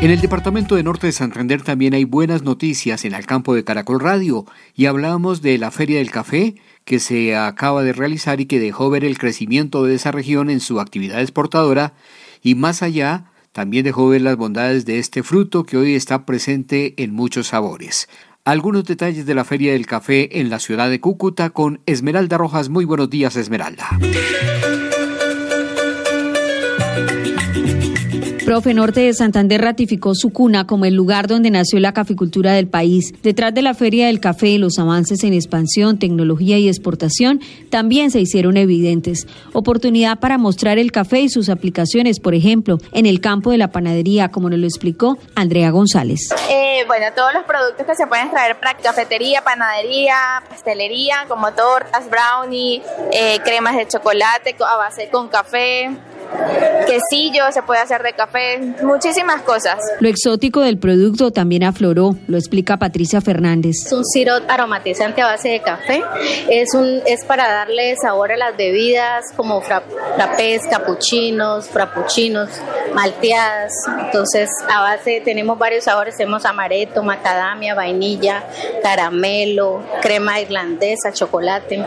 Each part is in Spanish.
En el departamento de Norte de Santander también hay buenas noticias en el campo de Caracol Radio y hablamos de la Feria del Café que se acaba de realizar y que dejó ver el crecimiento de esa región en su actividad exportadora y más allá también dejó ver las bondades de este fruto que hoy está presente en muchos sabores. Algunos detalles de la Feria del Café en la ciudad de Cúcuta con Esmeralda Rojas. Muy buenos días, Esmeralda. Profe Norte de Santander ratificó su cuna como el lugar donde nació la caficultura del país. Detrás de la Feria del Café los avances en expansión, tecnología y exportación también se hicieron evidentes. Oportunidad para mostrar el café y sus aplicaciones, por ejemplo, en el campo de la panadería, como nos lo explicó Andrea González. Eh, bueno, todos los productos que se pueden traer para cafetería, panadería, pastelería, como tortas, brownie, eh, cremas de chocolate a base con café, quesillo, se puede hacer de café, muchísimas cosas. Lo exótico del producto también afloró, lo explica Patricia Fernández. Es un sirope aromatizante a base de café, es, un, es para darle sabor a las bebidas como frappés, capuchinos, frappuccinos, malteadas, entonces a base tenemos varios sabores, tenemos amaretto, macadamia, vainilla, caramelo, crema irlandesa, chocolate,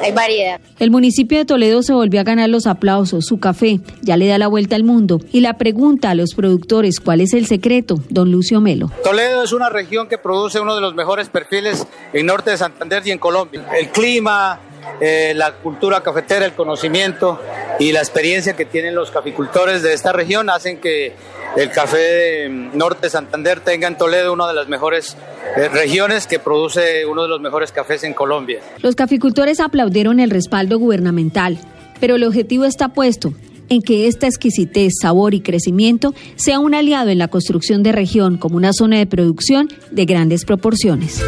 hay variedad. El municipio de Toledo se volvió a ganar los aplausos, su café ya le da la vuelta al mundo. Y la pregunta a los productores, ¿cuál es el secreto? Don Lucio Melo. Toledo es una región que produce uno de los mejores perfiles en norte de Santander y en Colombia. El clima, eh, la cultura cafetera, el conocimiento y la experiencia que tienen los caficultores de esta región hacen que el café de norte de Santander tenga en Toledo una de las mejores eh, regiones que produce uno de los mejores cafés en Colombia. Los caficultores aplaudieron el respaldo gubernamental pero el objetivo está puesto en que esta exquisitez, sabor y crecimiento sea un aliado en la construcción de región como una zona de producción de grandes proporciones.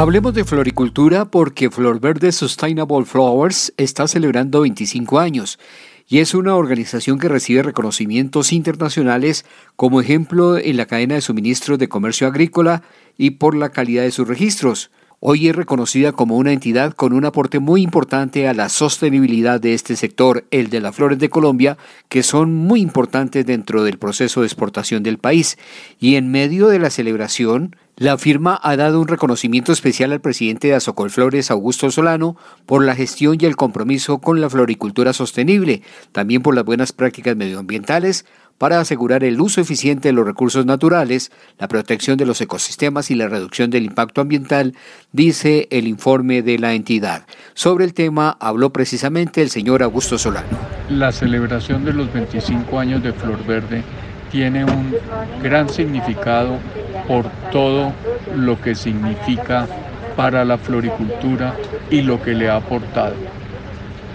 Hablemos de floricultura porque Flor Verde Sustainable Flowers está celebrando 25 años y es una organización que recibe reconocimientos internacionales como ejemplo en la cadena de suministros de comercio agrícola y por la calidad de sus registros. Hoy es reconocida como una entidad con un aporte muy importante a la sostenibilidad de este sector, el de las flores de Colombia, que son muy importantes dentro del proceso de exportación del país. Y en medio de la celebración, la firma ha dado un reconocimiento especial al presidente de Azocol Flores, Augusto Solano, por la gestión y el compromiso con la floricultura sostenible, también por las buenas prácticas medioambientales, para asegurar el uso eficiente de los recursos naturales, la protección de los ecosistemas y la reducción del impacto ambiental, dice el informe de la entidad. Sobre el tema habló precisamente el señor Augusto Solano. La celebración de los 25 años de Flor Verde tiene un gran significado por todo lo que significa para la floricultura y lo que le ha aportado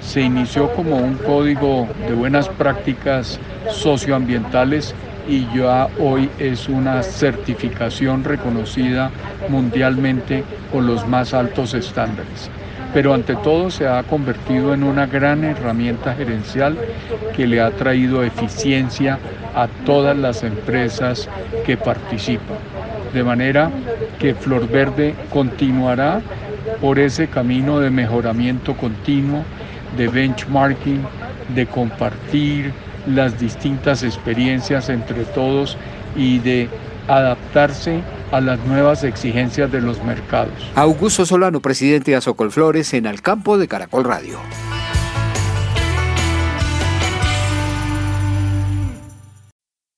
se inició como un código de buenas prácticas socioambientales y ya hoy es una certificación reconocida mundialmente con los más altos estándares. Pero ante todo se ha convertido en una gran herramienta gerencial que le ha traído eficiencia a todas las empresas que participan. De manera que Flor Verde continuará por ese camino de mejoramiento continuo de benchmarking, de compartir, las distintas experiencias entre todos y de adaptarse a las nuevas exigencias de los mercados. Augusto Solano, presidente de Azocol Flores, en el campo de Caracol Radio.